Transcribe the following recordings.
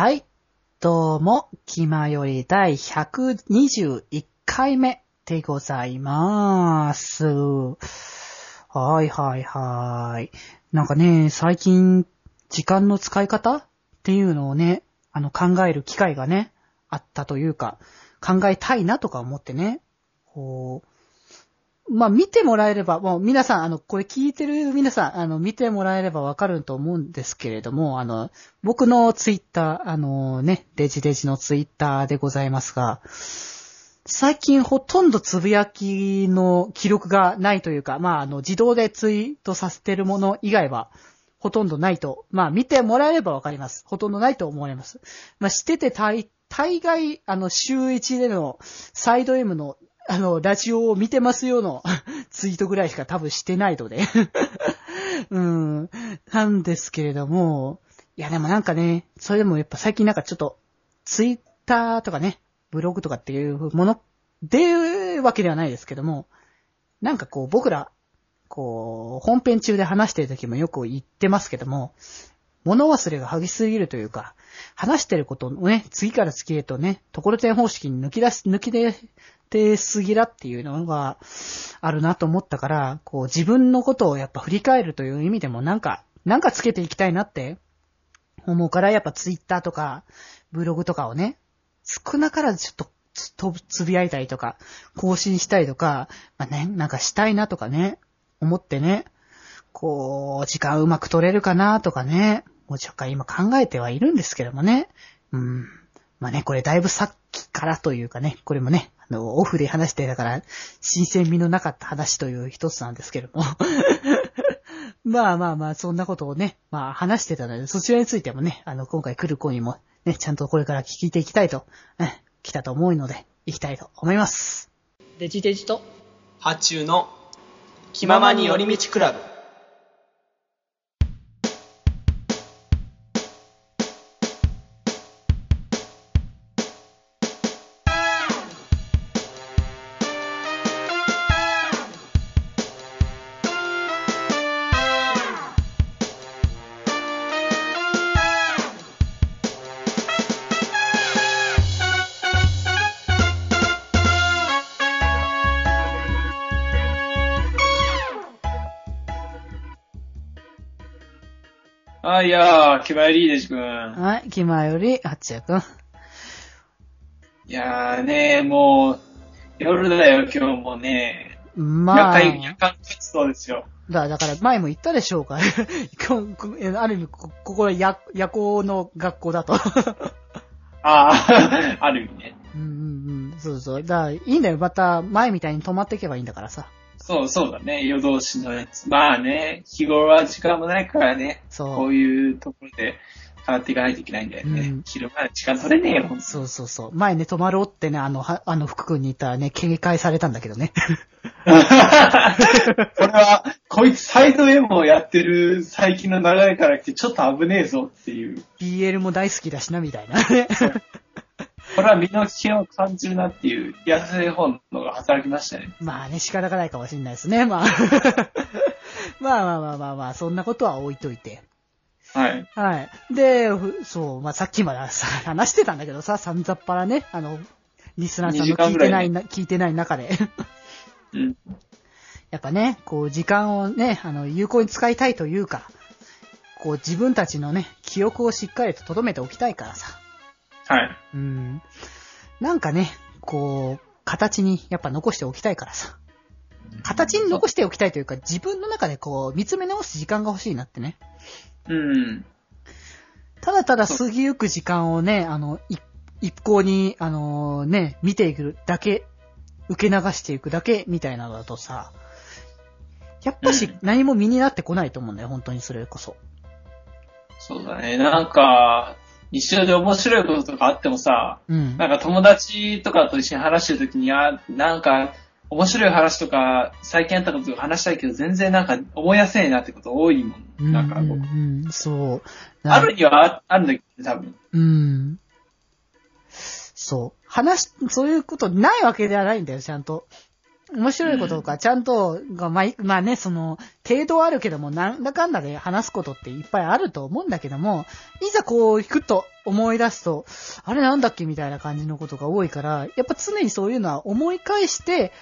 はい。どうも、気まより第121回目でございまーす。はいはいはい。なんかね、最近、時間の使い方っていうのをね、あの考える機会がね、あったというか、考えたいなとか思ってね、こう、まあ見てもらえれば、もう皆さん、あの、これ聞いてる皆さん、あの、見てもらえればわかると思うんですけれども、あの、僕のツイッター、あのね、デジデジのツイッターでございますが、最近ほとんどつぶやきの記録がないというか、まあ、あの、自動でツイートさせてるもの以外は、ほとんどないと、まあ、見てもらえればわかります。ほとんどないと思われます。まあ、してて大、大概、あの、週一での、サイド M の、あの、ラジオを見てますよの ツイートぐらいしか多分してないので。うん。なんですけれども、いやでもなんかね、それでもやっぱ最近なんかちょっと、ツイッターとかね、ブログとかっていうものでわけではないですけども、なんかこう僕ら、こう、本編中で話してる時もよく言ってますけども、物忘れが激しすぎるというか、話してることをね、次から次へとね、ところてん方式に抜き出す、抜き出てすぎらっていうのがあるなと思ったから、こう自分のことをやっぱ振り返るという意味でもなんか、なんかつけていきたいなって思うから、やっぱツイッターとか、ブログとかをね、少なからずちょっとつつぶやいたりとか、更新したりとか、まあね、なんかしたいなとかね、思ってね、こう、時間うまく取れるかなとかね、もうちょっと今考えてはいるんですけどもね。うん。まあね、これだいぶさっきからというかね、これもね、の、オフで話してたから、新鮮味のなかった話という一つなんですけども。まあまあまあ、そんなことをね、まあ話してたので、そちらについてもね、あの、今回来る子にもね、ちゃんとこれから聞いていきたいと、ね、来たと思うので、行きたいと思います。デジデジと、発注の気ままに寄り道クラブあ、いやー、気まよりいいでしくん。はい、気前より、あっちやくん。いやーね、もう、夜だよ、今日もね。まあ、夜間、夜間活動ですよ。だだから前も言ったでしょうか。ある意味、こここは夜夜行の学校だと。あー、ある意味ね。うんうんうん。そうそう。だから、いいんだよ。また、前みたいに止まっていけばいいんだからさ。そう、そうだね、夜通しのやつ。まあね、日頃は時間もないからね、そうこういうところで変わっていかないといけないんだよね。うん昼間は時間取れねえよ、そうそうそう。前ね、止まろうってね、あの、は、あの、福君に言ったらね、警戒されたんだけどね。これは、こいつサイド M をやってる最近の流れから来てちょっと危ねえぞっていう。BL も大好きだしな、みたいなね。これは身の危険を感じるなっていう優しい本能が働きましたね。まあね、仕方がないかもしれないですね。まあ。まあまあまあまあまあ、そんなことは置いといて。はい。はい。で、ふそう、まあ、さっきまでさ、話してたんだけどさ、さんざっぱらね、あの、リスナーさんの2時間聞いてないな、聞いてない中で。うん。やっぱね、こう、時間をね、あの、有効に使いたいというか、こう、自分たちのね、記憶をしっかりと留めておきたいからさ。はい。うん。なんかね、こう、形にやっぱ残しておきたいからさ。形に残しておきたいというか、自分の中でこう、見つめ直す時間が欲しいなってね。うん。ただただ過ぎゆく時間をね、あの、い一向に、あのね、見ていくだけ、受け流していくだけみたいなのだとさ、やっぱしうん何も身になってこないと思うんだよ、本当にそれこそ。そうだね。なんか、日常で面白いこととかあってもさ、うん。なんか友達とかと一緒に話してるときに、あ、なんか、面白い話とか、最近あったこととか話したいけど、全然なんか思い出せねえなってこと多いもん。なんかこう、うんそう。あるにはああるんだけどね、多分。うん。そう。話し、そういうことないわけではないんだよ、ちゃんと。面白いこととか、ちゃんと、がまあ、いまあね、その、程度はあるけども、なんだかんだで話すことっていっぱいあると思うんだけども、いざこう、ふっと思い出すと、あれなんだっけみたいな感じのことが多いから、やっぱ常にそういうのは思い返して、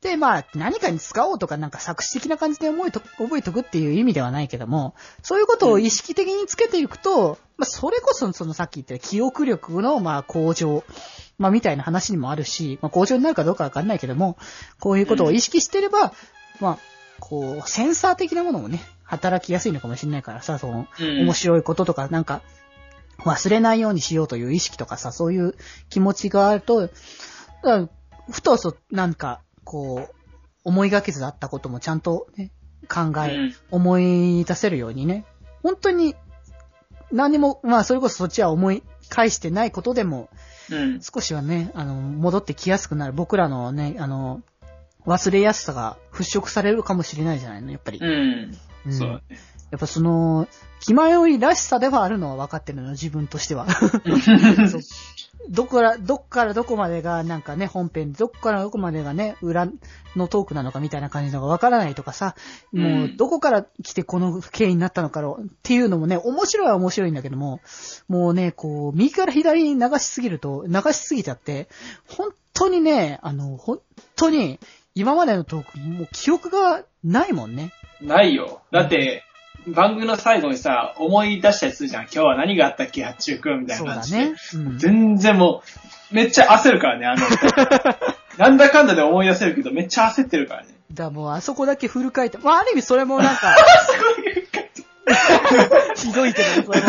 で、まあ、何かに使おうとか、なんか作詞的な感じで思いと、覚えとくっていう意味ではないけども、そういうことを意識的につけていくと、まあ、それこそ、そのさっき言った記憶力の、まあ、向上、まあ、みたいな話にもあるし、まあ、向上になるかどうかわかんないけども、こういうことを意識してれば、まあ、こう、センサー的なものもね、働きやすいのかもしれないからさ、その、うん。面白いこととか、なんか、忘れないようにしようという意識とかさ、そういう気持ちがあると、ふとそ、なんか、こう、思いがけずあったこともちゃんとね、考え、うん思い出せるようにね、本当に、何にも、まあ、それこそそっちは思い返してないことでも、うん。少しはね、あの、戻ってきやすくなる。僕らのね、あの、忘れやすさが払拭されるかもしれないじゃないの、やっぱり。うん。うんそうだね。やっぱその、気迷いらしさではあるのは分かってるの、自分としては。そうどこから、どっからどこまでがなんかね、本編で、どっからどこまでがね、裏のトークなのかみたいな感じのが分からないとかさ、もう、うんどこから来てこの経緯になったのかっていうのもね、面白いは面白いんだけども、もうね、こう、右から左に流しすぎると、流しすぎちゃって、本当にね、あの、本当に、今までのトーク、もう記憶がないもんね。ないよ。だって、番組の最後にさ、思い出したりするじゃん。今日は何があったっけ、八中くんみたいな感じで。ね。うん全然もう、めっちゃ焦るからね、あの人。なんだかんだで思い出せるけど、めっちゃ焦ってるからね。だもうあそこだけフル回転。まあある意味それもなんか、ひどいけど、それも。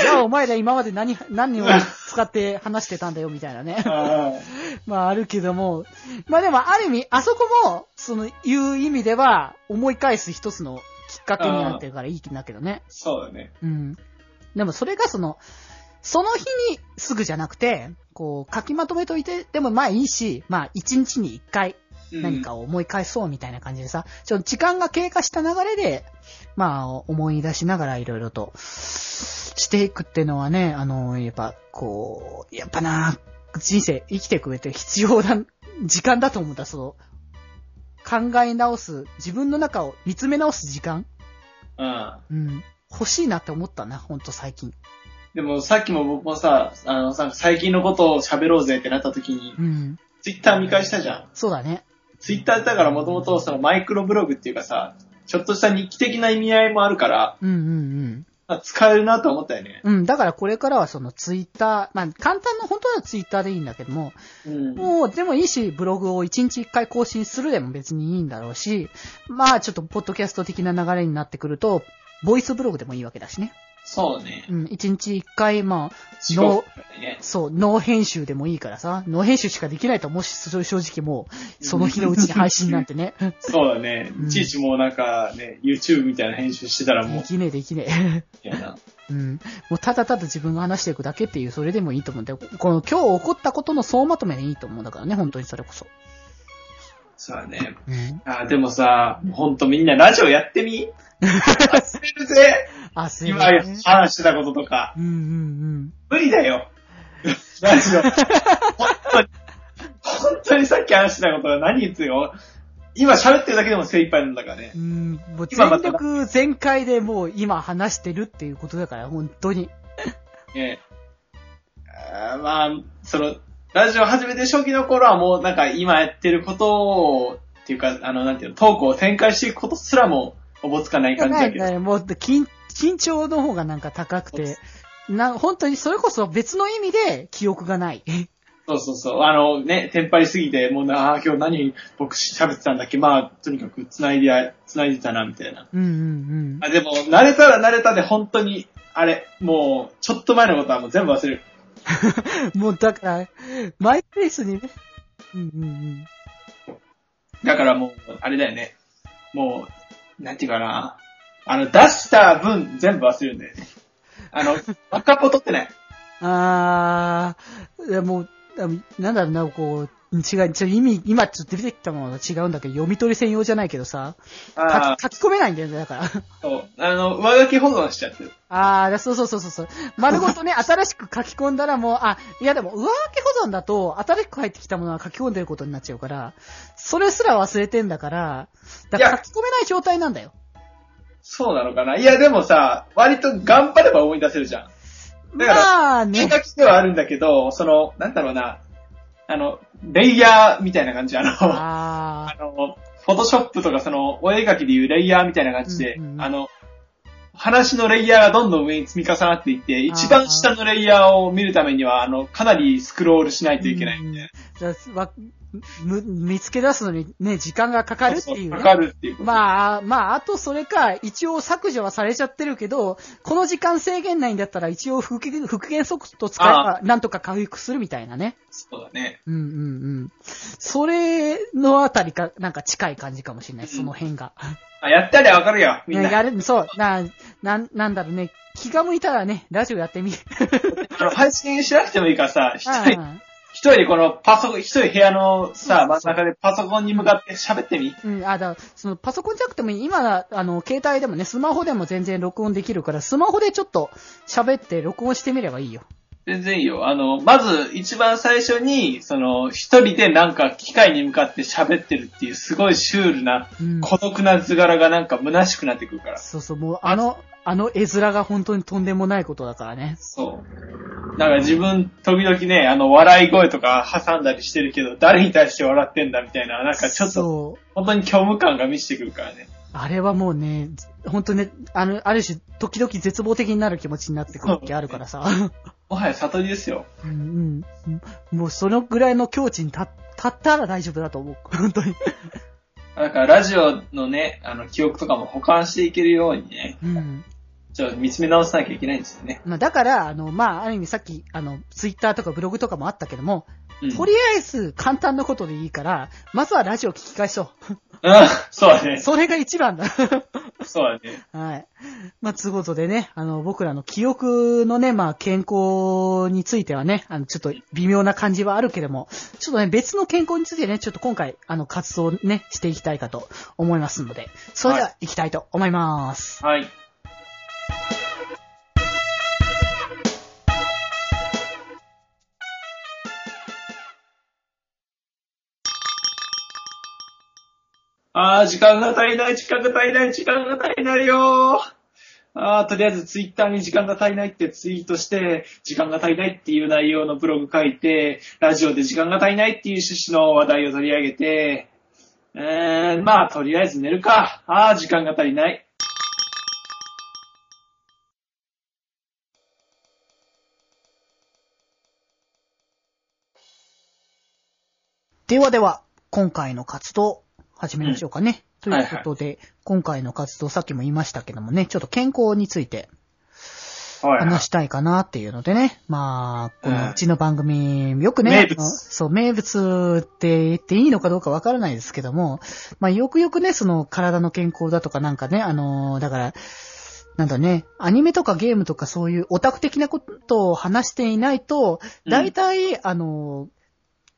じゃあお前ら今まで何、何を使って話してたんだよみたいなね。あ まああるけども、まあでもある意味、あそこも、その、いう意味では、思い返す一つのきっかけになってるからいいんだけどね。そうだね。うん。でもそれがその、その日にすぐじゃなくて、こう、書きまとめといてでもまあいいし、まあ一日に一回うん何かを思い返そうみたいな感じでさ、ちょっと時間が経過した流れで、まあ思い出しながらいろいろとしていくっていうのはね、あの、やっぱこう、やっぱな、人生生きていく上で必要な時間だと思うんだ、その、考え直す、自分の中を見つめ直す時間？うん。うん。欲しいなって思ったな、ほんと最近。でもさっきも僕もさ、あのさ、最近のことを喋ろうぜってなった時にう、ん。ツイッター見返したじゃん。そうだね。ツイッターだからもともとそのマイクロブログっていうかさ、ちょっとした日記的な意味合いもあるから、うんうんまあ使えるなと思ったよね。うん。うん、だからこれからはそのツイッター、まあ簡単な、本当はツイッターでいいんだけども、うん。もう、でもいいし、ブログを1日1回更新するでも別にいいんだろうし、まあちょっとポッドキャスト的な流れになってくると、ボイスブログでもいいわけだしね。そうね。うん、1日1回、まあ、四国ね。そう、ノー編集でもいいからさ、ノー編集しかできないともし、正直もう、その日のうちに配信なんてね、そうだねう。んいちいちもうなんかね、YouTube みたいな編集してたらもう、できねえできねえ。いやな。うん。もうただただ自分が話していくだけっていう、それでもいいと思うんだよ。この今日起こったことの総まとめでいいと思うんだからね、本当にそれこそ。そうだね。うん。あ、でもさ、ほんとみんなラジオやってみ？忘れるぜあ、すい今ません。話してたこととか。うんうん無理だよ。ラジオ。本当に、本当にさっき話してたことが何言ってるよ。今喋ってるだけでも精一杯なんだからねう。ん。もう全力全開でもう今話してるっていうことだから、本当に。ねあーまあ、その、ラジオ始めて初期の頃はもうなんか今やってることを、っていうか、あの、なんていうの、トークを展開していくことすらもおぼつかない感じだけど。ねもう緊、緊張の方がなんか高くて、な、本当にそれこそ別の意味で記憶がない。そうそうそう。あのね、テンパりすぎて、もうな、あー今日何僕喋ってたんだっけ？まあ、とにかく繋いでや、繋いでたな、みたいな。うんうんあ、でも、慣れたら慣れたで本当に、あれ、もう、ちょっと前のことはもう全部忘れる。うん。もうだから、マイペースにね。うんうんうん。だからもう、あれだよね。もう、なんていうかな。あの、出した分全部忘れるんだよね。あの、若っぽ取ってない。あー、いやもう、あなんだろうな、こう、違う、ちょ意味、今ちょっと出てきたものが違うんだけど、読み取り専用じゃないけどさ、あ書き書き込めないんだよね、だから。あ、そう。あの、上書き保存しちゃってる。ああ、そうそうそうそうそう。丸ごとね、新しく書き込んだらもう、あ、いやでも上書き保存だと、新しく入ってきたものは書き込んでることになっちゃうから、それすら忘れてんだから、だから書き込めない状態なんだよ。そうなのかな？いや、でもさ、割と頑張れば思い出せるじゃん。だからまあね。手書きではあるんだけど、その、なんだろうな、あの、レイヤーみたいな感じ、あの、あ あの、フォトショップとかその、お絵描きでいうレイヤーみたいな感じで、うんうんあの、話のレイヤーがどんどん上に積み重なっていって、一番下のレイヤーを見るためには、あの、かなりスクロールしないといけないみたいな。あ、じゃあわむ見つけ出すのにね、時間がかかるっていうね。かかるっていう。まあ、まあ、あとそれか、一応削除はされちゃってるけど、この時間制限内だったら一応復元復元ソフト使えばなんとか回復するみたいなね。そうだね。うんうんうん。それのあたりか、なんか近い感じかもしれない、その辺が。あ、やったらわかるよ、みんな。ねやる、そう、な、なん、なんだろうね。気が向いたらね、ラジオやってみる。あの配信しなくてもいいからさ、一人、あ一人でこのパソコン、一人部屋のさ、真ん中でパソコンに向かって喋ってみ？うん、あ、だそのパソコンじゃなくてもいい。今、あの、携帯でもね、スマホでも全然録音できるから、スマホでちょっと喋って録音してみればいいよ。全然いいよ。あの、まず一番最初に、その、一人でなんか機械に向かって喋ってるっていうすごいシュールな、うん。孤独な図柄がなんか虚しくなってくるから。そうそう、もう、あの、あの絵面が本当にとんでもないことだからね。そう。だから自分、時々ね、あの、笑い声とか挟んだりしてるけど、誰に対して笑ってんだみたいな、なんかちょっと、そう。本当に虚無感が満ちてくるからね。あれはもうね、本当ね、あの、ある種、時々絶望的になる気持ちになってくる時あるからさ。もはや悟りですよ。うんうん。もうそのぐらいの境地に立立ったら大丈夫だと思う。本当に。だからラジオのね、あの、記憶とかも保管していけるようにね、うん。ちょっと見つめ直さなきゃいけないんですよね。まあ、だから、あの、まあ、ある意味さっき、あの、ツイッターとかブログとかもあったけども、うん。とりあえず簡単なことでいいから、まずはラジオ聞き返そうん、そうだう。ね。それが一番だ。そうだね。はい。まあ、つうことでね、あの、僕らの記憶のね、まあ、健康についてはね、あの、ちょっと微妙な感じはあるけども、ちょっとね、別の健康についてね、ちょっと今回、あの、活動をね、していきたいかと思いますので、それでは行きたいと思います。はい。あー、時間が足りない、時間が足りない、時間が足りないよー。あー、とりあえずツイッターに時間が足りないってツイートして、時間が足りないっていう内容のブログ書いて、ラジオで時間が足りないっていう趣旨の話題を取り上げて、えー、まあ、とりあえず寝るか。あー、時間が足りない。ではでは、今回の活動、始めましょうかね。ということで、今回の活動、さっきも言いましたけどもね、ちょっと健康についてはい話したいかなっていうのでね。まあ、こうんのうちの番組、よくね、そう、名物って言っていいのかどうかわからないですけども、まあ、よくよくね、その体の健康だとかなんかね、あのーだから、なんだね、アニメとかゲームとかそういうオタク的なことを話していないと、うん。大体、あのー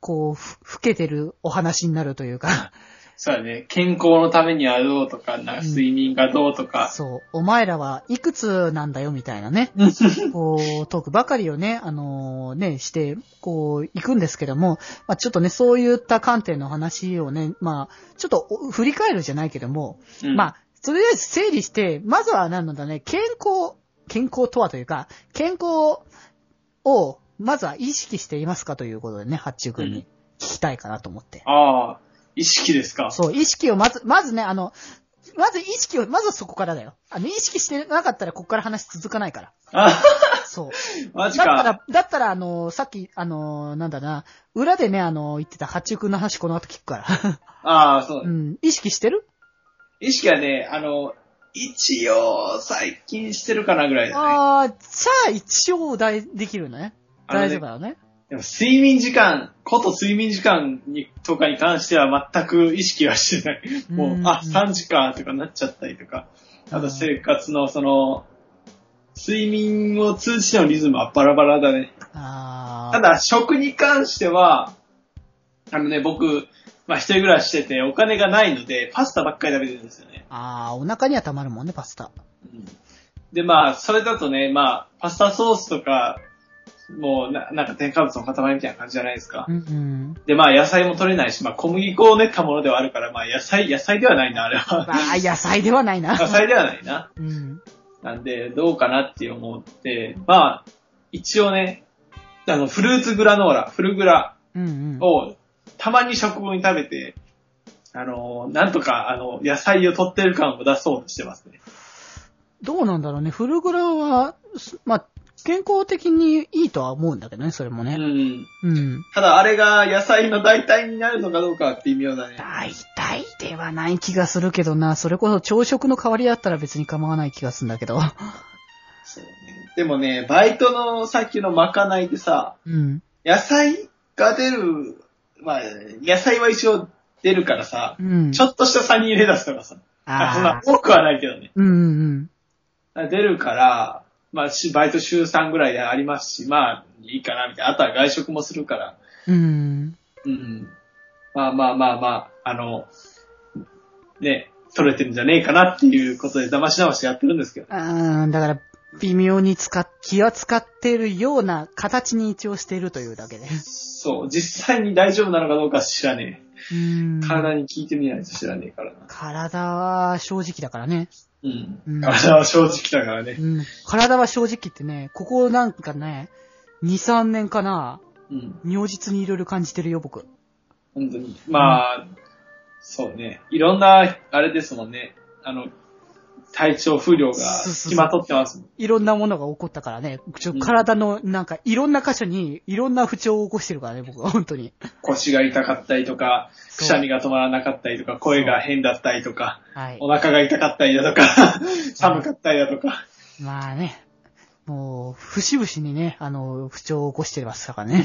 こう、ふ、老けてるお話になるというか、そうだね。健康のためにはどうとか、な睡眠がどうとか。そう、お前らはいくつなんだよみたいなね、こう、トークばかりをね、あのね、して、こう、行くんですけども、まあちょっとね、そういった観点の話をね、まあちょっとお振り返るじゃないけども、うん。まあ、とりあえず整理して、まずは何なんだね、健康、健康とはというか、健康を、まずは意識していますかということでね、八中君に聞きたいかなと思って。ああ、意識ですか？そう、意識をまず、まずね、あの、まず意識を、まずはそこからだよ。あの、意識してなかったらここから話続かないから。あそう。マジか。だったら、だったら、あの、さっき、あの、なんだな、裏でね、あの、言ってた八中君の話この後聞くから。ああ、そうう。ん。意識してる？意識はね、あの、一応、最近してるかなぐらいだね。ああ、じゃあ一応大できるね大丈夫だよね。でも睡眠時間、こと睡眠時間にとかに関しては全く意識はしてない。もう、うんあ、3時間とかなっちゃったりとか。あと生活のその、睡眠を通じてのリズムはバラバラだね。ああ。た、だ、食に関しては、あのね、僕、まあ一人暮らししててお金がないので、パスタばっかり食べてるんですよね。ああ、お腹にはたまるもんね、パスタ。うんで、まあ、それだとね、まあ、パスタソースとか、もうな、なんか添加物の塊みたいな感じじゃないですかう。んうん。で、まあ、野菜も取れないし、まあ、小麦粉を練ったものではあるから、まあ、野菜、野菜ではないな、あれは。まあ、野菜ではないな。野菜ではないな。うん。なんで、どうかなって思って、まあ、一応ね、あの、フルーツグラノーラ、フルグラ。を、たまに食後に食べて、あの、なんとか、あの、野菜を取ってる感を出そうとしてますね。どうなんだろうね。フルグラは、すまあ、健康的にいいとは思うんだけどね、それもね。うん。うん。ただ、あれが野菜の代替になるのかどうかは微妙だね。大体ではない気がするけどな。それこそ朝食の代わりだったら別に構わない気がするんだけど。そうね。でもね、バイトのさっきのまかないでさ、うん。野菜が出る、まあ、野菜は一応出るからさう、ん。ちょっとしたサニーレタスとかさ、あそんな。多くはないけどね。うんうん出るから、まあ、しバイト週3ぐらいでありますし、まあ、いいかな、みたいな。あとは外食もするから。うん。うん。うん。まあまあまあまあ、あの、ね、取れてるんじゃねえかなっていうことで騙し騙しやってるんですけど。うん。だから、微妙に使っ、気は使っているような形に一応しているというだけで。そう、実際に大丈夫なのかどうか知らねうんえ。。体に聞いてみないと知らねえからな。体は正直だからね。うん。うん体は正直だからね。うん。体は正直ってね、ここなんかね、2、3年かな、うん。如実にいろいろ感じてるよ、僕。本当に。まあ、そうね。いろんな、あれですもんね。あの、体調不良が付きまとってますもん。いろんなものが起こったからね、ちょうん体のなんかいろんな箇所にいろんな不調を起こしてるからね、僕は本当に。腰が痛かったりとか、くしゃみが止まらなかったりとか、声が変だったりとか、はいお。腹が痛かったりだとか、寒かったりだとか。まあね、もう、節々にね、あの、不調を起こしてますからね。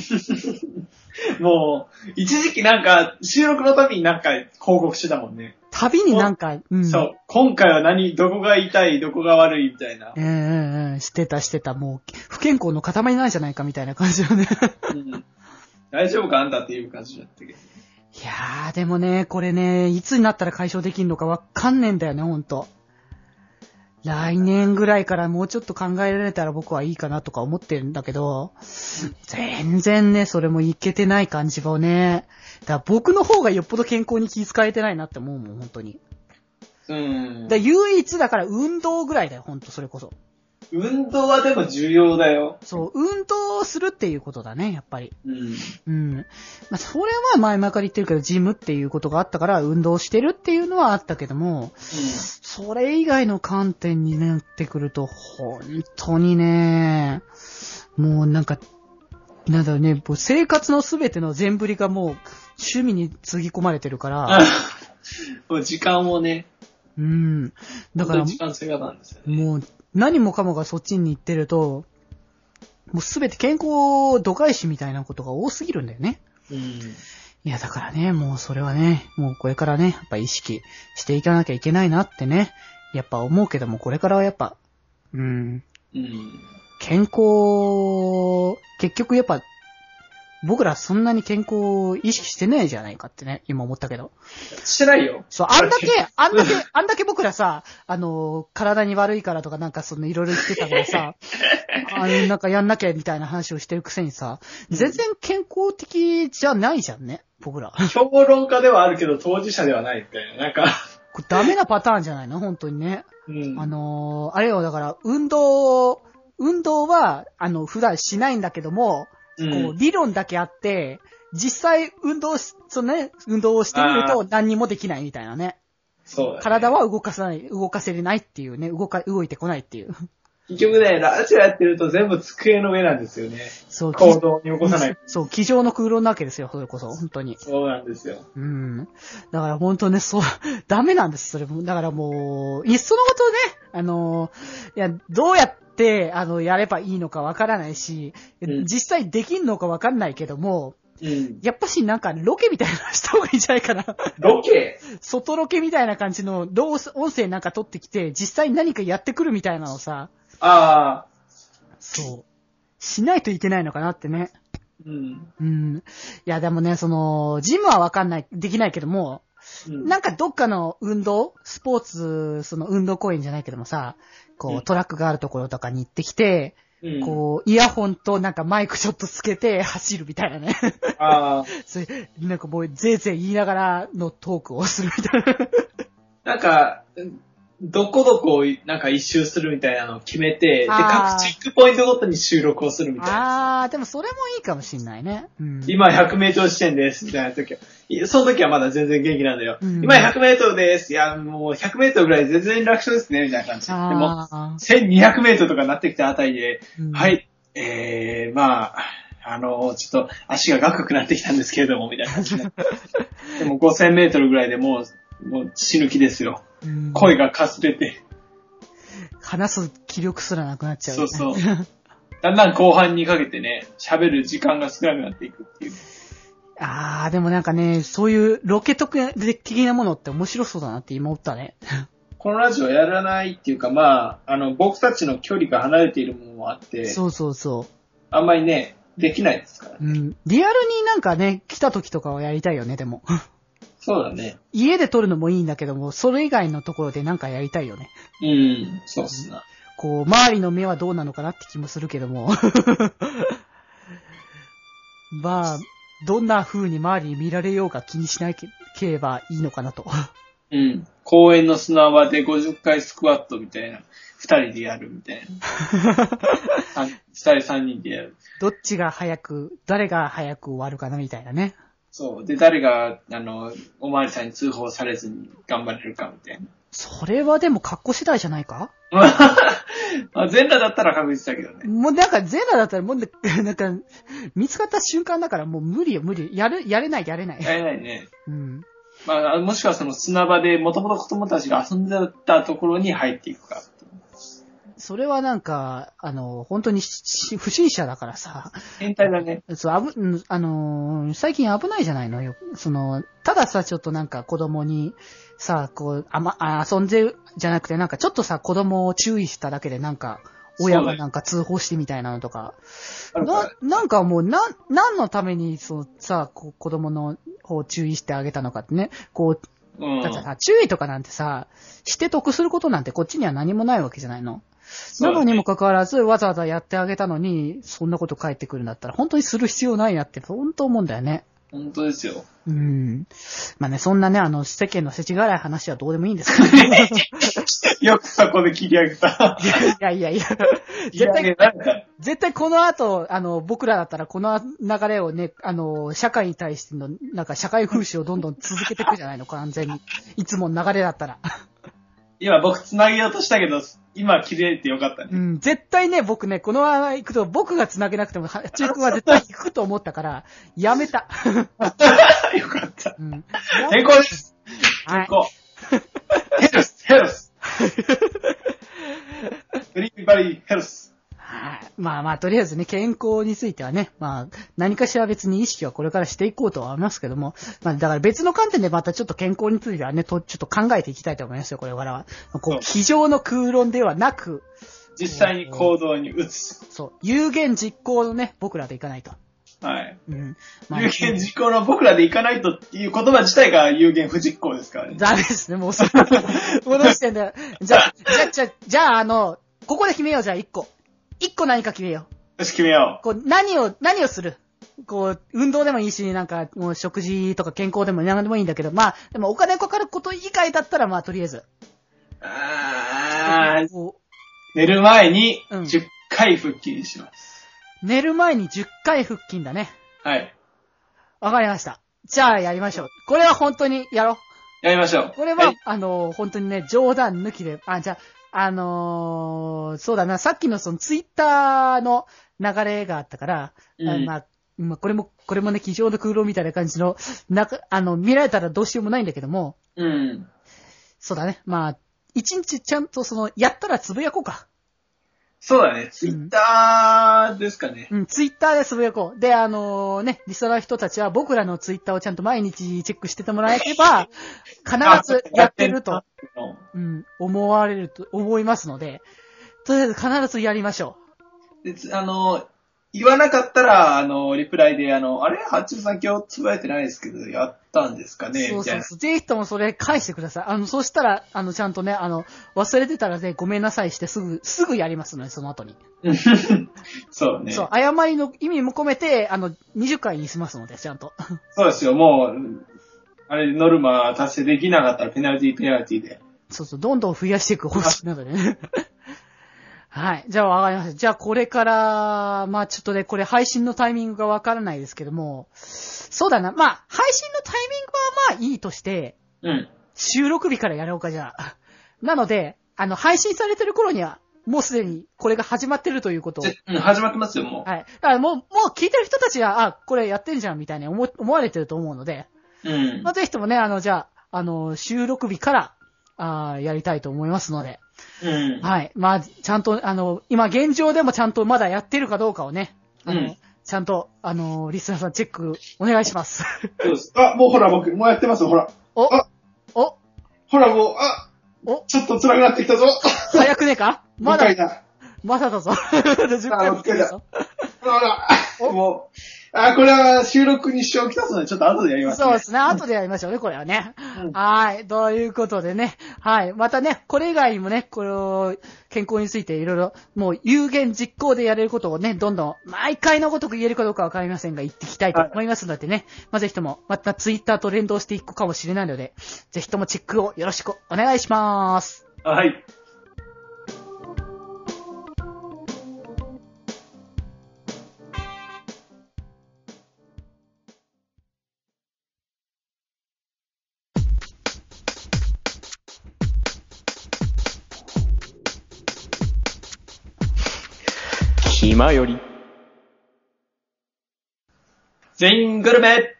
もう、一時期なんか、収録の時になんか報告してたもんね。旅になんか、うん。そう。今回は何、どこが痛い、どこが悪い？みたいなう。んうんうん、してたしてた、もう、不健康の塊なんじゃないかみたいな感じよね。うん大丈夫かあんたっていう感じだったけど。いやー、でもね、これね、いつになったら解消できんのかわかんねえんだよね、ほんと。来年ぐらいからもうちょっと考えられたら僕はいいかなとか思ってるんだけど、全然ね、それもいけてない感じはね。だから僕の方がよっぽど健康に気遣えてないなって思うもん、本当に。うんだ唯一だから運動ぐらいだよ、ほんとそれこそ。運動はでも重要だよ。そう、運動するっていうことだね、やっぱり。うん。うん。まあ、それは前々から言ってるけど、ジムっていうことがあったから、運動してるっていうのはあったけども、それ以外の観点になってくると、本当にね、もうなんか、なんだろうね、もう生活のすべての全振りがもう趣味につぎ込まれてるから、もう時間をね、うん。だから時間制がなんですよね。もう何もかもがそっちに行ってると、もうすべて健康度外視みたいなことが多すぎるんだよね。うん。いや、だからね、もうそれはね、もうこれからね、やっぱ意識していかなきゃいけないなってね、やっぱ思うけども、これからはやっぱ、うん、うん。健康、結局やっぱ、僕らそんなに健康を意識してないじゃないかってね、今思ったけど。してないよ。そう、あんだけ、あんだけ、あんだけ僕らさ、あの、体に悪いからとかなんかそのいろいろ言ってたからさ、あの、なんかやんなきゃみたいな話をしてるくせにさ、全然健康的じゃないじゃんね、僕ら。評論家ではあるけど当事者ではないみたいな。なんか、これダメなパターンじゃないの？本当にね。うん。あのーあれよ、だから、運動、運動は、あの、普段しないんだけども、う、こうん理論だけあって、実際運動し、そのね、運動をしてみると何にもできないみたいなね。そうだね体は動かさない、動かせれないっていうね、動か、動いてこないっていう。結局ね、ラジオやってると全部机の上なんですよね。そう、行動に起こさない。そう、机上の空論なわけですよ、それこそ、本当に。そうなんですよ。うん。だから本当ね、そう、ダメなんです、それも。だからもう、いっそのことね、あの、いや、どうやって、あの、やればいいのかわからないし、うん実際できんのかわかんないけども、うん。やっぱしなんかロケみたいなのした方がいいんじゃないかな。ロケ？外ロケみたいな感じの、どう音声なんか撮ってきて、実際に何かやってくるみたいなのさ、ああ、そう。しないといけないのかなってね。うん。うん。いや、でもね、その、ジムはわかんない、できないけども、うんなんかどっかの運動スポーツ、その運動公園じゃないけどもさ、こうんう、トラックがあるところとかに行ってきて、うん、こう、イヤホンとなんかマイクちょっとつけて走るみたいなね。ああ、それなんかもう、ぜいぜい言いながらのトークをするみたいな。なんか、どこどこをなんか一周するみたいなのを決めて、で、あー各チェックポイントごとに収録をするみたいな。あー、でもそれもいいかもしんないね。うん。今100メートル地点です、みたいな時は。その時はまだ全然元気なんだよ。うん今100メートルです。いや、もう100メートルぐらい全然楽勝ですね、みたいな感じ。でも、あ1200メートルとかなってきたあたりで、はい、えー、まあ、あの、ちょっと足がガクくなってきたんですけれども、みたいな感じで。でも5000メートルぐらいでもう、もう死ぬ気ですよ。うん声がかすれて。話す気力すらなくなっちゃう、そうそう。だんだん後半にかけてね、喋る時間が少なくなっていくっていう。あー、でもなんかね、そういうロケ特的なものって面白そうだなって今思ったね。このラジオやらないっていうか、まあ、あの、僕たちの距離が離れているものもあって、そうそうそあんまりね、できないですから。う。うん。リアルになんかね、来た時とかはやりたいよね、でも。そうだね。家で撮るのもいいんだけども、それ以外のところでなんかやりたいよね。うん、そうっすな。こう、周りの目はどうなのかなって気もするけども。まあ、どんな風に周りに見られようか気にしなければいいのかなと。うん。公園の砂場で50回スクワットみたいな。二人でやるみたいな。三二人三人でやる。どっちが早く、誰が早く終わるかなみたいなね。そう。で、誰が、あの、おまわりさんに通報されずに頑張れるかみたいな。それはでも格好次第じゃないか？まあ、全裸だったら確実だけどね。もうなんかゼラだったらもうね、なんか、見つかった瞬間だからもう無理よ無理。やる、やれないやれない。やれないね。うん。まあ、もしくはその砂場でもともと子供たちが遊んでたところに入っていくか。それはなんか、あの、本当にし不審者だからさ、変態だね。そう、あぶ、うんあのー最近危ないじゃないのよ。その、たださ、ちょっとなんか子供に、さ、こう、あま、あ遊んでるじゃなくて、なんかちょっとさ、子供を注意しただけでなんか、親がなんか通報してみたいなのとか、ななんかもう、な、何のために、そう、さ、こう子供の方を注意してあげたのかってね、こう、うんだってさ、注意とかなんてさ、して得することなんてこっちには何もないわけじゃないの。なのにもかかわらず、わざわざやってあげたのに、そんなこと返ってくるんだったら、本当にする必要ないなって、本当思うんだよね。本当ですよ。うん。まあね、そんなね、あの、世間の世知辛い話はどうでもいいんですけど。よくそこで切り上げた。いやいやいや、絶対。絶対この後、あの、僕らだったらこの流れをね、あの、社会に対しての、なんか社会風刺をどんどん続けていくじゃないの、完全に。いつもの流れだったら。今僕繋げようとしたけど、今切れてよかったね。うん、絶対ね、僕ね、このまま行くと僕が繋げなくても、は 中君は絶対行くと思ったから、やめた。よかった。うん。健康です。はい健。康。ヘルス、ヘルス。エリバリーヘルス。はい。まあまあ、とりあえずね、健康についてはね、まあ、何かしら別に意識はこれからしていこうとは思いますけども、まあ、だから別の観点でまたちょっと健康についてはね、と、ちょっと考えていきたいと思いますよ、これからは。こう、そう机上の空論ではなく、実際に行動に移す。そう、有言実行のね、僕らでいかないと。はい。うん。まあ有言実行の僕らで行かないとっていう言葉自体が有言不実行ですからね。ダメですね、もうそれ。戻してんだよ。じゃあ、じゃあ、じゃあ、じゃあ、あの、ここで決めよう、じゃあ、一個。一個何か決めよよし、決めよう。こう、何を、何をする？こう、運動でもいいし、なんか、もう食事とか健康でも何でもいいんだけど、まあ、でもお金かかること以外だったら、まあ、とりあえず。う。あーこ寝る前にうん10回腹筋します。う寝る前に10回腹筋だね。はい。わかりました。じゃあ、やりましょう。これは本当にやろう。やりましょう。これは、はいあの、本当にね、冗談抜きで、あ、じゃあ、あのーそうだな、さっきのそのツイッターの流れがあったから、うんあまあ、まあ、これも、これもね、机上の空論みたいな感じの、なか、あの、見られたらどうしようもないんだけども、うん。そうだね、まあ、一日ちゃんとその、やったらつぶやこうか。そうだね。ツイッターですかね。うん、ツイッターでつぶやこう。で、あのね、リスナーの人たちは僕らのツイッターをちゃんと毎日チェックしててもらえれば、必ずやってると。うん、思われると思いますので、とりあえず必ずやりましょでつあの、言わなかったら、あの、リプライで、あの、あれ？八中さん今日つぶやいてないですけど、やったんですかね？みたいうな。そうそそう。ぜひともそれ返してください。あの、そしたら、あの、ちゃんとね、あの、忘れてたらね、ごめんなさいしてすぐ、すぐやりますので、その後に。そうね。そう、誤りの意味も込めて、あの、20回にしますので、ちゃんと。そうですよ、もう、あれ、ノルマ達成できなかったらペナルティーペナルティーで。そうそう、どんどん増やしていく方針なのでね。はい。じゃあわかりました。じゃあこれから、まあちょっとね、これ配信のタイミングがわからないですけども、そうだな。まあ、配信のタイミングはまあいいとして、うん。収録日からやろうかじゃあ。なので、あの、配信されてる頃には、もうすでにこれが始まってるということを。うん、始まってますよ、もはい。だからもう、もう聞いてる人たちは、あ、これやってんじゃんみたいに思思われてると思うので、う。うんまあ、。ぜひともね、あの、じゃあ、あの、収録日から、あーやりたいと思いますので、うん。はい。まあ、ちゃんと、あの、今現状でもちゃんとまだやってるかどうかをね、あの、うんちゃんと、あの、リスナーさんチェックお願いします。そうです。あ、もうほら、僕、もうやってます、ほら。おあおほら、もう、あ、おちょっと辛くなってきたぞ。早くねえか？まだ2回、だ。まだだぞ。10回も来てるぞ。ほらお、もう、あ、これは収録に支障をきたすので、ちょっと後でやります、ね。そうですね。後でやりましょうね、これはね。うんはい。ということでね。はい。またね、これ以外にもね、これを、健康についていろいろ、もう有言実行でやれることをね、どんどん、毎回のごとく言えるかどうかわかりませんが、言っていきたいと思いますのでね。まあ、ぜひとも、またツイッターと連動していくかもしれないので、ぜひともチェックをよろしくお願いします。はい。暇より。全員グルメ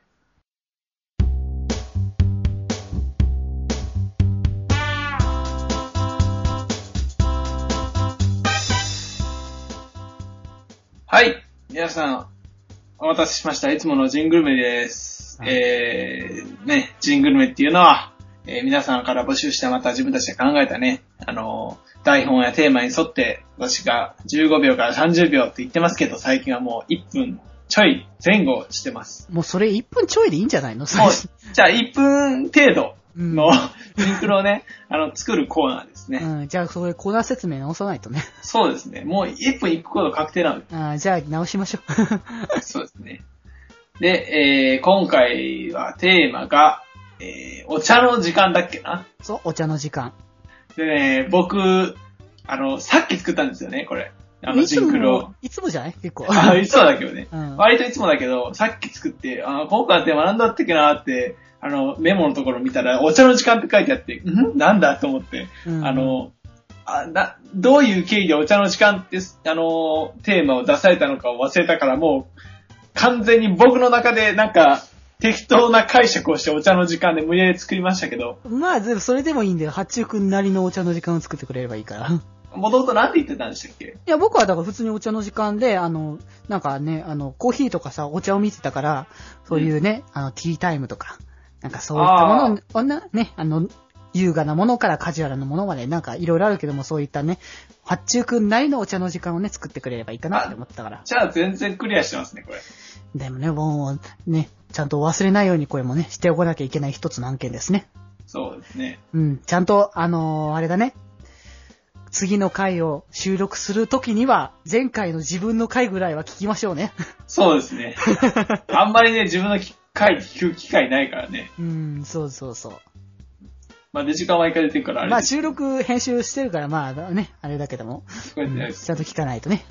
はい。皆さん、お待たせしました。いつものジングルメです。はいえー、ね、ジングルメっていうのは、えー皆さんから募集してまた自分たちで考えたね、あのー台本やテーマに沿って、私が15秒から30秒って言ってますけど、最近はもう1分ちょい前後してます。もうそれ1分ちょいでいいんじゃないの？もうじゃあ1分程度うんのシンクロをね、あの、作るコーナーですね。うん、じゃあ、それコーナー説明直さないとね。そうですね。もう1分いくこと確定なので。あーじゃあ、直しましょう。そうですね。で、えー、今回はテーマが、えー、お茶の時間だっけな？そう、お茶の時間。でね、僕、あの、さっき作ったんですよね、これ。あの、いつジンクルをも。、いつもじゃない？結構。あ、いつもだけどね。うん割といつもだけど、さっき作って、あ今回のテーマなんだったっけなって、あの、メモのところ見たら、お茶の時間って書いてあって、ん？なんだと思って、うんあの、あな、どういう経緯でお茶の時間って、あの、テーマを出されたのかを忘れたから、もう、完全に僕の中で、なんか、適当な解釈をしてお茶の時間で無理やり作りましたけど、まあ、それでもいいんだよ。八中くんなりのお茶の時間を作ってくれればいいから。もともと何て言ってたんでしたっけ？いや、僕はだから普通にお茶の時間で、あの、なんかね、あの、コーヒーとかさ、お茶を見てたから、そういうね、あの、ティータイムとか、なんかそういったものを、なね、あの、優雅なものからカジュアルなものまで、なんかいろいろあるけども、そういったね、八中くんなりのお茶の時間をね、作ってくれればいいかなって思ったから。じゃあ全然クリアしてますね、これ。でもね、もう、ね、ちゃんと忘れないようにこれもね、しておかなきゃいけない一つの案件ですね。そうですね。うん、ちゃんと、あのーあれだね。次の回を収録するときには、前回の自分の回ぐらいは聞きましょうね。そうですね。あんまりね、自分の機会聞く機会ないからね。うん、そうそうそう。まあ、で、時間毎回出てるからあれまあ収録、編集してるから、まあね、あれだけども、こううんやってちゃんと聞かないとね。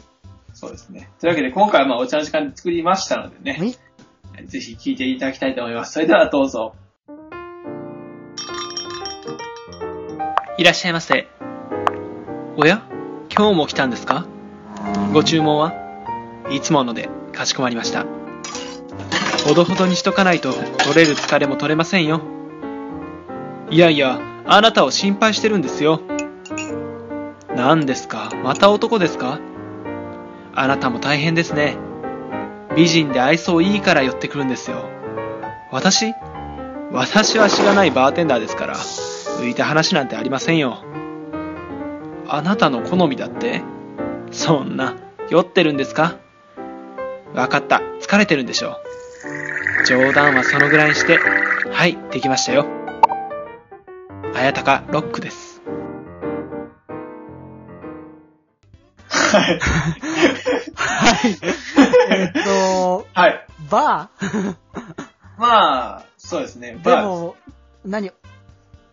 そうですね。というわけで、今回はまあ、お茶の時間で作りましたのでね、はい。ぜひ聞いていただきたいと思います。それではどうぞ。いらっしゃいませ。おや？今日も来たんですか？ご注文は？いつものでかしこまりました。ほどほどにしとかないと取れる疲れも取れませんよ。いやいや、あなたを心配してるんですよ。何ですか？また男ですか？あなたも大変ですね。美人で愛想いいから寄ってくるんですよ。私？私はしがないバーテンダーですから、浮いた話なんてありませんよ。あなたの好みだって？そんな、酔ってるんですか？わかった。疲れてるんでしょう。冗談はそのぐらいにして、はい、できましたよ。あやたかロックです。はい。はい。えっと、はい。バー？まあ、そうですね。でバも、何？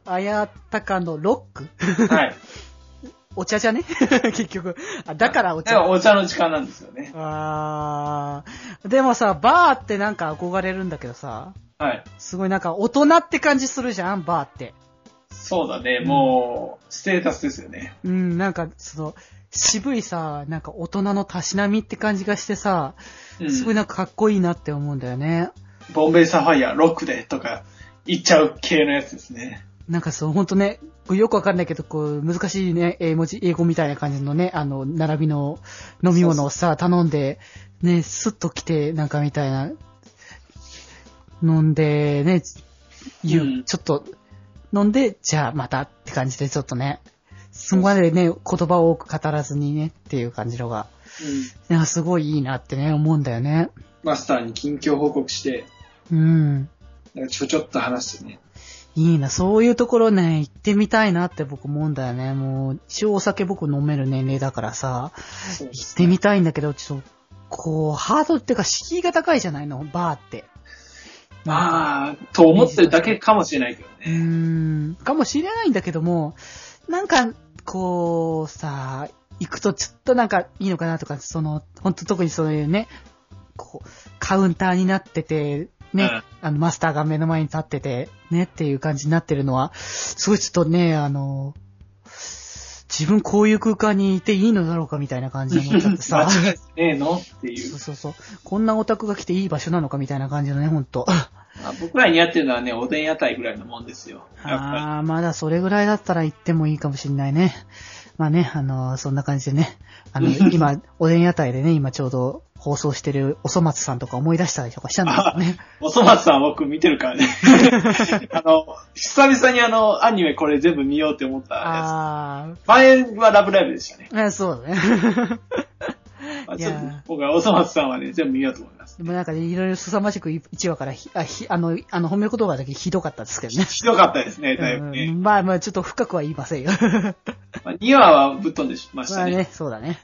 あやたかのロック？ーはい。お茶じゃね？結局。あ、だからおでも茶。お茶の時間なんですよね。あー。でもさ、バーってなんか憧れるんだけどさ、はい。すごいなんか大人って感じするじゃん、バーって。そうだね。もう、ステータスですよね。うん、なんか、その、渋いさ、なんか大人のたしなみって感じがしてさ、うん。すごいなんかかっこいいなって思うんだよね。ボンベイサファイア、ロックでとか言っちゃう系のやつですね。なんかそう、ほんとね、よくわかんないけど、こう、難しいね、英文字、英語みたいな感じのね、あの、並びの飲み物をさ、頼んで、ね、スッと来て、なんかみたいな、飲んで、ね、言う、うんちょっと、飲んで、じゃあまたって感じで、ちょっとね、そこまでね、言葉を多く語らずにね、っていう感じのが、うん。なんかすごいいいなってね、思うんだよね。マスターに近況報告して、うん。ちょちょっと話してね。いいな、そういうところね、行ってみたいなって僕思うんだよね。もう、一応お酒僕飲める年齢だからさ、そう行ってみたいんだけど、ちょっと、こう、ハードっていうか敷居が高いじゃないの、バーって。まあ、と思ってるだけかもしれないけどね。ん、かもしれないんだけども、なんか、こう、さ、行くとちょっとなんかいいのかなとか、その、ほんと特にそういうね、こう、カウンターになってて、ね、あの、マスターが目の前に立ってて、ね、っていう感じになってるのは、すごいちょっとね、あの、自分こういう空間にいていいのだろうかみたいな感じに思っちゃってさ。間違いねえのっていそうう。そうそう。こんなオタクが来ていい場所なのかみたいな感じのね、ほんと。まあ僕らにやってるのはね、おでん屋台ぐらいのもんですよ。ああ、まだそれぐらいだったら行ってもいいかもしんないね。まあね、あのそんな感じでね。あの、今、おでん屋台でね、今ちょうど放送してるおそ松さんとか思い出したりとかしたんですよね。り。おそ松さんは僕見てるからね。あの、久々にあの、アニメこれ全部見ようって思ったやあつ。前はラブライブでしたね。あ、そうだね。まあいやちょっと僕はおそ松さんはね、全部見ようと思います。でもなんかね、いろいろ凄まじく1話からひ、あ、ひ、あの、あの、褒める言葉だけひどかったですけどね。ひどかったですね、だいぶうね。んまあまあ、ちょっと深くは言いませんよ。まあ、2話はぶっ飛んでましたね。まあね、そうだね。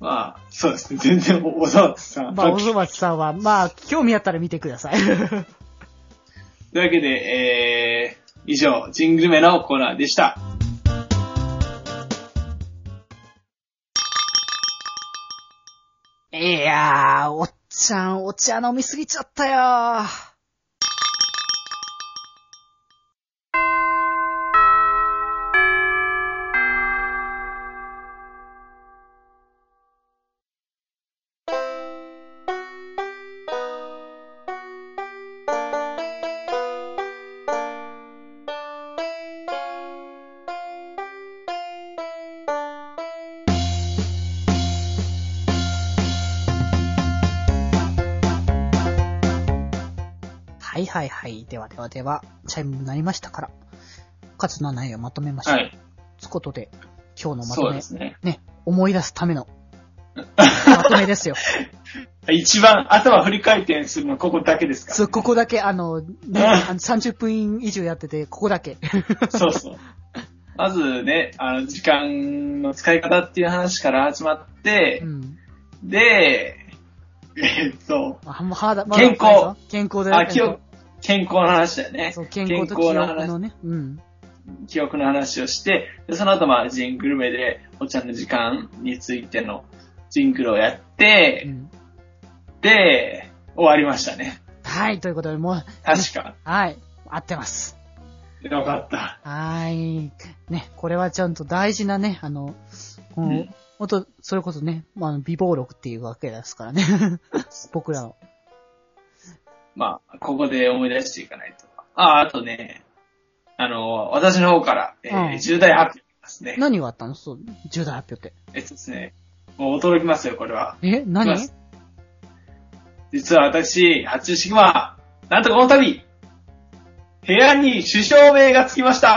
まあ、そうですね。全然お、おそ松さん。まあ、おそ松さんは、まあ、興味あったら見てください。というわけで、えー、以上、ジングルメのコーナーでした。やー、おっちゃん、お茶飲みすぎちゃったよー。ではではでは、チャイムになりましたから、活の内容をまとめましょう。はい。つことで、今日のまとめね。ね、思い出すための、まとめですよ。一番頭振り回転するのここだけですか？そう、ここだけ、あの、ね、あの30分以上やってて、ここだけ。ら。そうそう。まずね、あの、時間の使い方っていう話から始まってう、ん。で、えっと、あ、もう肌、ま健康健康だよ。あ、記憶、健康の話だよね。そう、健康と記憶のね。うん。記憶の話をして、でその後まあジングルメでお茶の時間についてのジングルをやって、うんで、終わりましたね。はい、ということで、もう、確か。はい、合ってます。よかった。はーい。ね、これはちゃんと大事なね、あの、こううんほんと、それこそね、まあ、美貌録っていうわけですからね。僕らの。まあ、ここで思い出していかないと。あ、あとね、あの、私の方から、えーうん重大発表ですね。何があったの？そう、重大発表って。えっとですね、もう驚きますよ、これは。え？何？実は私、発注シグマ、なんとこの度、部屋に首相名がつきました。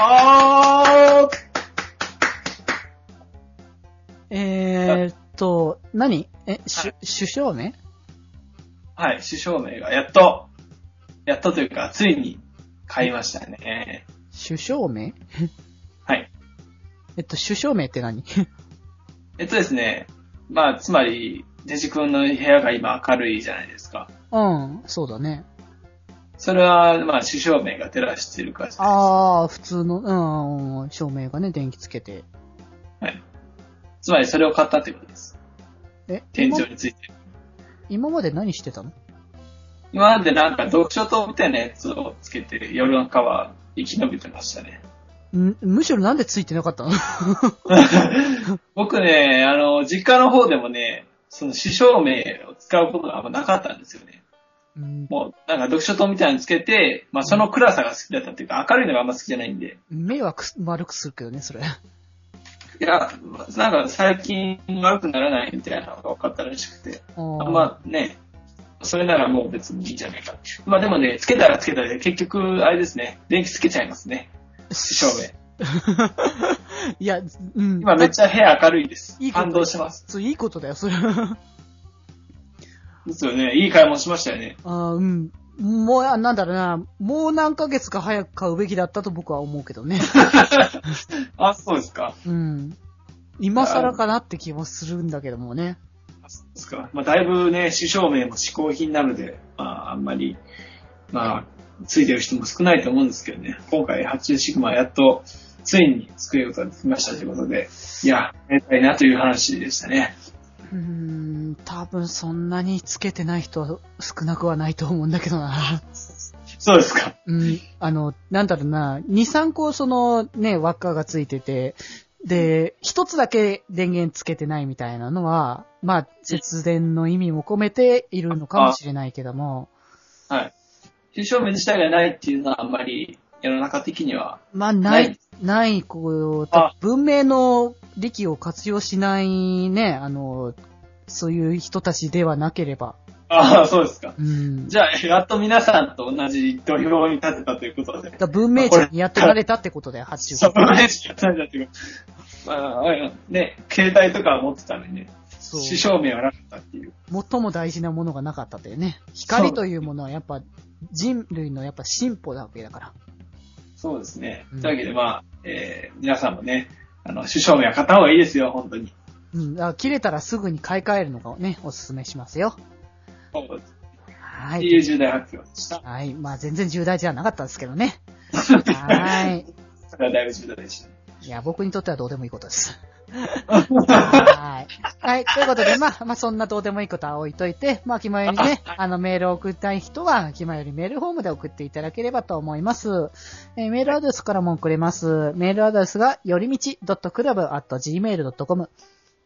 あー。えーっと、何？え、しゅ、首相名？はい、首相名がやっと、やっとというか、ついに買いましたね。首相名？はい。えっと、首相名って何？えっとですね、まあ、つまり、デジ君の部屋が今明るいじゃないですか。うん、そうだね。それは、まあ、首相名が照らしてるからです。ああ、普通の、うん、照明がね、電気つけて。はい。つまり、それを買ったってことです。え、天今井について。今まで何してたの？今までなんか読書灯みたいなやつをつけて、夜中は生き延びてましたね。んむしろなんでついてなかったの？僕ね、あの、実家の方でもね、その師匠名を使うことがあんまなかったんですよね。うんもう、なんか読書灯みたいなのつけて、まあその暗さが好きだったっていうか、明るいのがあんま好きじゃないんで。目はくす丸くするけどね、それ。いや、なんか最近悪くならないみたいなのが分かったらしくて。ああーまあね、それならもう別にいいんじゃないか。まあでもね、つけたらつけたで、結局、あれですね、電気つけちゃいますね。師匠名。いや、うん。今めっちゃ部屋明るいですいい。感動します。そう、いいことだよ、それ。ですよね。いい買い物しましたよね。あーうん。もう、あなんだろうな、もう何ヶ月か早く買うべきだったと僕は思うけどね。あ、そうですか。うん。今更かなって気もするんだけどもね。あそうですか。まあだいぶね、師匠名も嗜好品なので、まああんまり、まあ、ついてる人も少ないと思うんですけどね。今回、発注シグマやっと、ついに作ることができましたということで、いや、めでたいなという話でしたね。うーん、多分そんなにつけてない人は少なくはないと思うんだけどな。そうですか。うん、あの、なんだろうな、2、3個そのね、輪っかがついてて、で、一つだけ電源つけてないみたいなのは、まあ、節電の意味も込めているのかもしれないけども、はい。師匠名自体がないっていうのはあんまり世の中的には、まあ、ない、ない、こう、あ文明の力を活用しないね、あの、そういう人たちではなければ、ああ、そうですか。うん。じゃあ、やっと皆さんと同じ土俵に立てたということで。だ文明人にやってられたってことで、発注そう、同じやったんだっていうまあ、ね、携帯とかは持ってたのにね、そう。師匠名はなかったっていう。最も大事なものがなかったというね。光というものはやっぱ人類のやっぱ進歩なわけだから。そうですね。うんというわけで、まあ、えー、皆さんもね、あの、師匠名は買った方がいいですよ、本当に。うん。だから切れたらすぐに買い替えるのがね、おすすめしますよ。そうです。はい。っていう重大発表でした。はい。まあ全然重大じゃなかったですけどね。はい。それはだいぶ重大でした。いや、僕にとってはどうでもいいことです。はい。はい。ということで、まあ、まあ、そんなどうでもいいことは置いといて、まあ、気前よりね、あの、メールを送りたい人は、気前よりメールフォームで送っていただければと思います。えーメールアドレスからも送れます。メールアドレスが、よりみち .club.gmail.com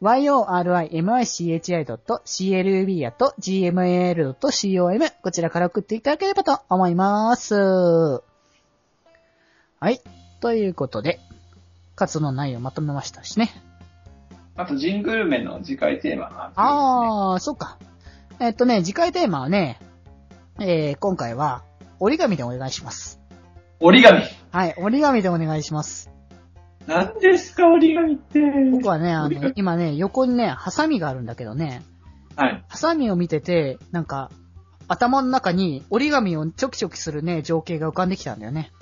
yorimichi.club.gmail.com こちらから送っていただければと思います。はい。ということで、活動の内容をまとめましたしね。あと、ジングルメの次回テーマが発表ですね。あー、そっか。えっとね、次回テーマはね、えー、今回は、折り紙でお願いします。折り紙。はい、折り紙でお願いします。何ですか、折り紙って。僕はね、あの今ね、横にね、ハサミがあるんだけどね、はい。ハサミを見てて、なんか、頭の中に折り紙をチョキチョキするね、情景が浮かんできたんだよね。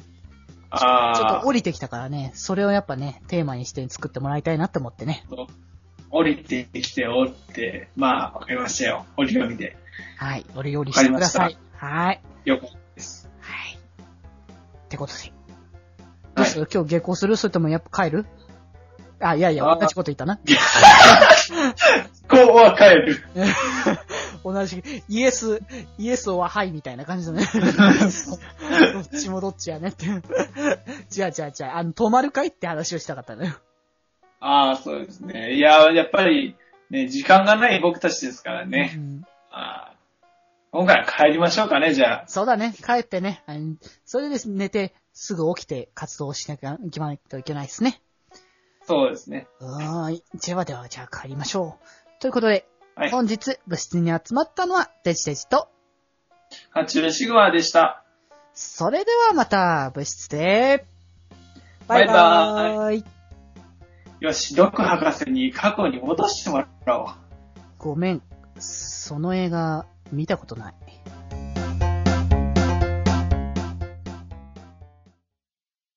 ちょっと降りてきたからね、それをやっぱね、テーマにして作ってもらいたいなって思ってね。降りてきて折って、まあ、わかりましたよ。折り紙で。はい、折り折りしてください。はい。よかったです。はい。ってことで。どうする、今日下校する？それともやっぱ帰る？あ、いやいや、同じこと言ったな。こうは帰る。同じ、イエス、イエスははいみたいな感じだね。どっちもどっちやねって。違う違う違う、あの、止まるかいって話をしたかったのよ。ああ、そうですね。いや、やっぱり、ね、時間がない僕たちですからうね。んあー今回は帰りましょうかね、じゃあ。そうだね、帰ってね。あのそれで寝て、すぐ起きて活動しなきゃいけないといけないですね。そうですね。はーい。ではでは、じゃあ帰りましょう。ということで、はい。本日部室に集まったのはデジデジと、ハチュウシグマでした。それではまた部室で、バイババイバイよし、ドク博士に過去に戻してもらおう。ごめん。その映画、見たことない。